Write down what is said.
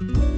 thank you